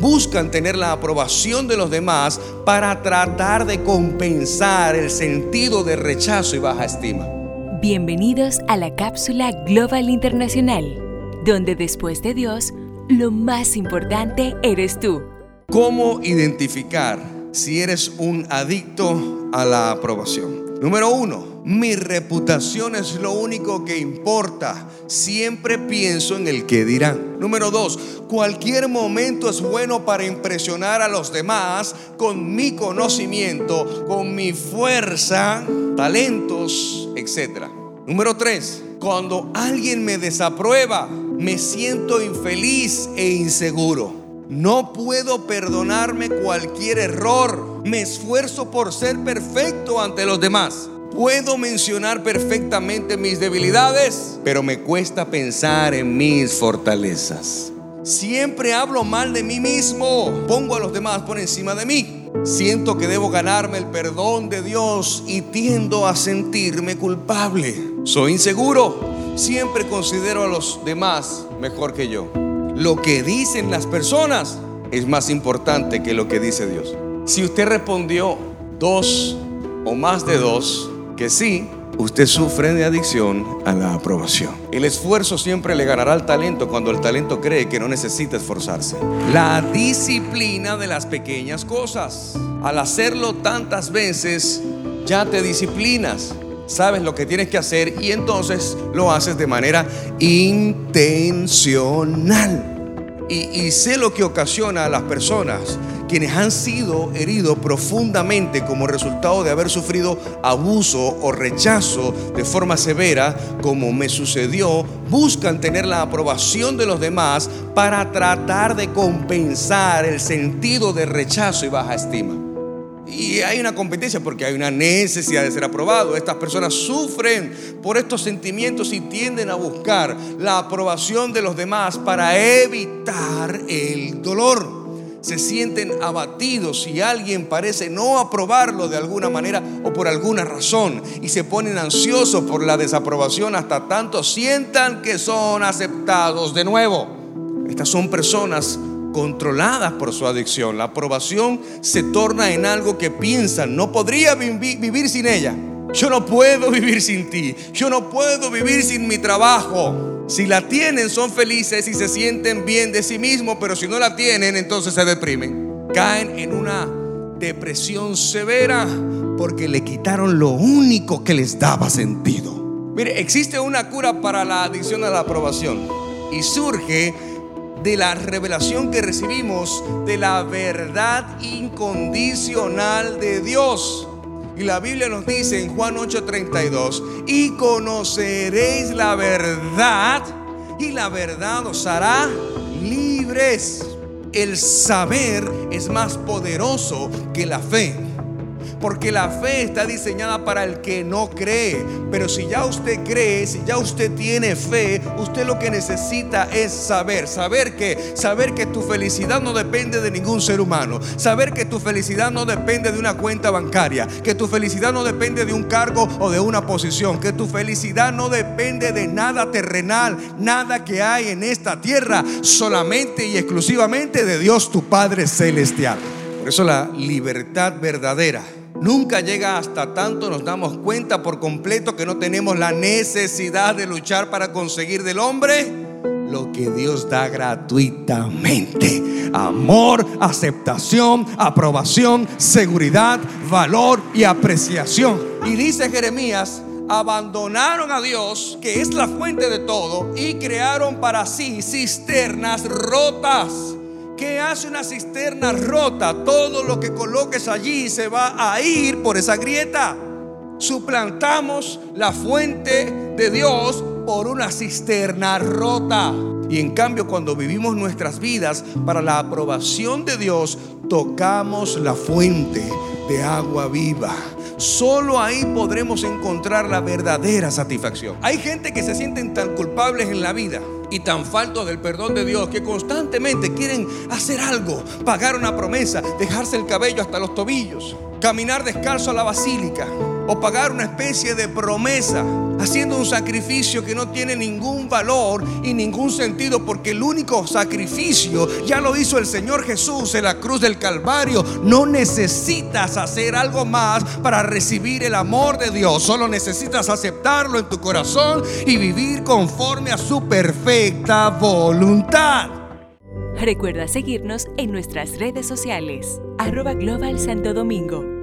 buscan tener la aprobación de los demás para tratar de compensar el sentido de rechazo y baja estima. Bienvenidos a la cápsula Global Internacional, donde después de Dios, lo más importante eres tú. ¿Cómo identificar si eres un adicto a la aprobación? Número uno, mi reputación es lo único que importa. Siempre pienso en el que dirán. Número dos, cualquier momento es bueno para impresionar a los demás con mi conocimiento, con mi fuerza, talentos, etc. Número tres, cuando alguien me desaprueba, me siento infeliz e inseguro. No puedo perdonarme cualquier error. Me esfuerzo por ser perfecto ante los demás. Puedo mencionar perfectamente mis debilidades, pero me cuesta pensar en mis fortalezas. Siempre hablo mal de mí mismo. Pongo a los demás por encima de mí. Siento que debo ganarme el perdón de Dios y tiendo a sentirme culpable. Soy inseguro. Siempre considero a los demás mejor que yo. Lo que dicen las personas es más importante que lo que dice Dios. Si usted respondió dos o más de dos, que sí, usted sufre de adicción a la aprobación. El esfuerzo siempre le ganará al talento cuando el talento cree que no necesita esforzarse. La disciplina de las pequeñas cosas. Al hacerlo tantas veces, ya te disciplinas. Sabes lo que tienes que hacer y entonces lo haces de manera intencional. Y, y sé lo que ocasiona a las personas quienes han sido heridos profundamente como resultado de haber sufrido abuso o rechazo de forma severa, como me sucedió, buscan tener la aprobación de los demás para tratar de compensar el sentido de rechazo y baja estima. Y hay una competencia porque hay una necesidad de ser aprobado. Estas personas sufren por estos sentimientos y tienden a buscar la aprobación de los demás para evitar el dolor se sienten abatidos si alguien parece no aprobarlo de alguna manera o por alguna razón y se ponen ansiosos por la desaprobación hasta tanto sientan que son aceptados de nuevo. Estas son personas controladas por su adicción. La aprobación se torna en algo que piensan, no podría vivir sin ella. Yo no puedo vivir sin ti. Yo no puedo vivir sin mi trabajo. Si la tienen, son felices y se sienten bien de sí mismos, pero si no la tienen, entonces se deprimen. Caen en una depresión severa porque le quitaron lo único que les daba sentido. Mire, existe una cura para la adicción a la aprobación y surge de la revelación que recibimos de la verdad incondicional de Dios. Y la Biblia nos dice en Juan 8:32, y conoceréis la verdad, y la verdad os hará libres. El saber es más poderoso que la fe. Porque la fe está diseñada para el que no cree. Pero si ya usted cree, si ya usted tiene fe, usted lo que necesita es saber. Saber que, saber que tu felicidad no depende de ningún ser humano. Saber que tu felicidad no depende de una cuenta bancaria. Que tu felicidad no depende de un cargo o de una posición. Que tu felicidad no depende de nada terrenal, nada que hay en esta tierra. Solamente y exclusivamente de Dios tu Padre Celestial. Por eso la libertad verdadera nunca llega hasta tanto nos damos cuenta por completo que no tenemos la necesidad de luchar para conseguir del hombre lo que Dios da gratuitamente. Amor, aceptación, aprobación, seguridad, valor y apreciación. Y dice Jeremías, abandonaron a Dios, que es la fuente de todo, y crearon para sí cisternas rotas ¿Qué hace una cisterna rota? Todo lo que coloques allí se va a ir por esa grieta. Suplantamos la fuente de Dios por una cisterna rota. Y en cambio cuando vivimos nuestras vidas para la aprobación de Dios, tocamos la fuente de agua viva. Solo ahí podremos encontrar la verdadera satisfacción. Hay gente que se sienten tan culpables en la vida y tan faltos del perdón de Dios que constantemente quieren hacer algo, pagar una promesa, dejarse el cabello hasta los tobillos, caminar descalzo a la basílica, o pagar una especie de promesa, haciendo un sacrificio que no tiene ningún valor y ningún sentido, porque el único sacrificio ya lo hizo el Señor Jesús en la cruz del Calvario. No necesitas hacer algo más para recibir el amor de Dios, solo necesitas aceptarlo en tu corazón y vivir conforme a su perfecta voluntad. Recuerda seguirnos en nuestras redes sociales, arroba Global Santo Domingo